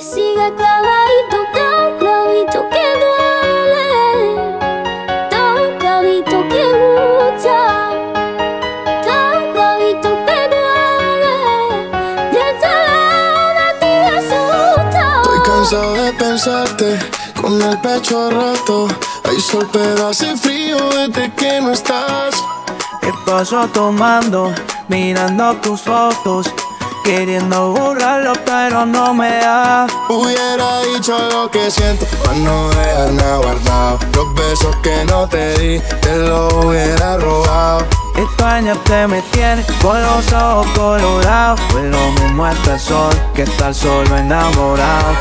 Y sigue clavadito, tan clavito que duele. Tan clavito que lucha. Tan clavito que duele. Y esta de ti asusta. Estoy cansado de pensarte con el pecho roto. Hay sol, pero hace frío desde que no estás. ¿Qué paso tomando? Mirando tus fotos. Queriendo borrarlo, pero no me da. Hubiera dicho lo que siento, para no dejar nada guardado. Los besos que no te di, te los hubiera robado. Extrañarte me tiene con los ojos colorados. Pues lo mismo está el sol que estar solo enamorado.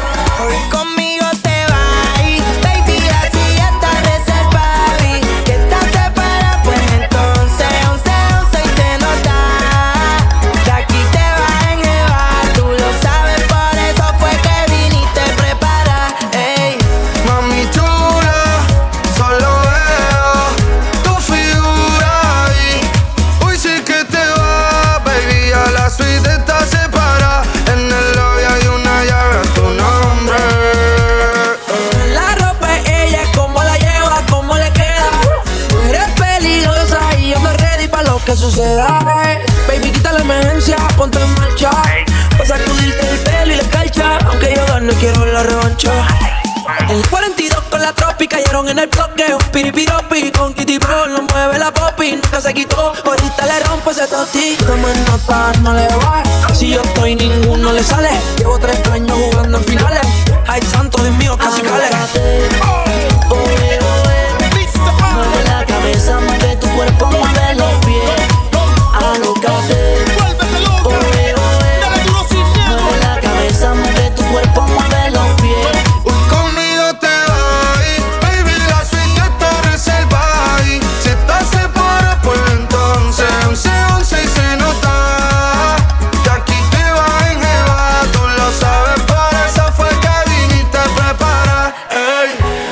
Marcha para sacudirte el pelo y la calcha. Aunque yo gane quiero la revancha. El 42 con la tropi cayeron en el bloque. Un piripiropi con Kitty Pro Lo mueve la popi, nunca se quitó Ahorita le rompo ese toti. Como en nota no le va. Si yo estoy ninguno le sale. Llevo tres años jugando en finales. Ay santo Dios mío, casi cale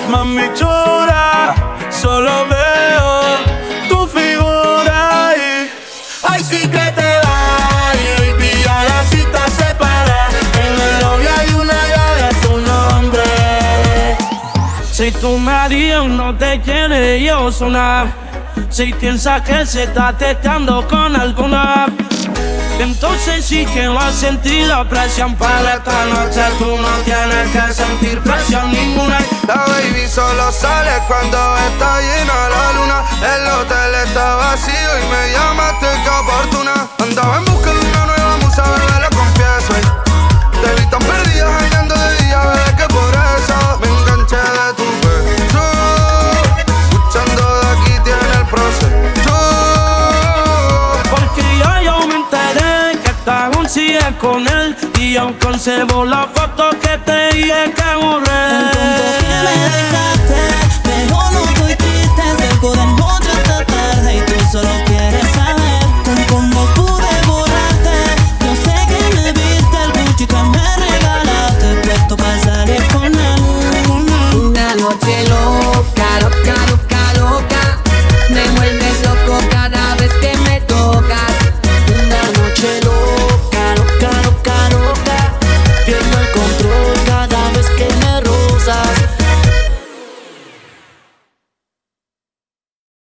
Mami solo veo tu figura ahí. Ay, sí que te vas, baby, a la cita separa. En el lobby hay una llave a tu nombre. Si tu marido no te quiere, yo sonar. Si piensas que se está testeando con alguna. Entonces sí que no has sentido presión para esta noche. Tú no tienes que sentir presión solo sale cuando está llena la luna. El hotel está vacío y me llamaste que oportuna. Andaba en busca de una nueva musa, bebé, lo confieso. Te vi tan perdida, bailando de día, bebé, que por eso me enganché de tu beso. Escuchando de aquí tiene el proceso. Porque ya yo me enteré que estás un sigue con él. Y aún conservo la foto que te dije que borré.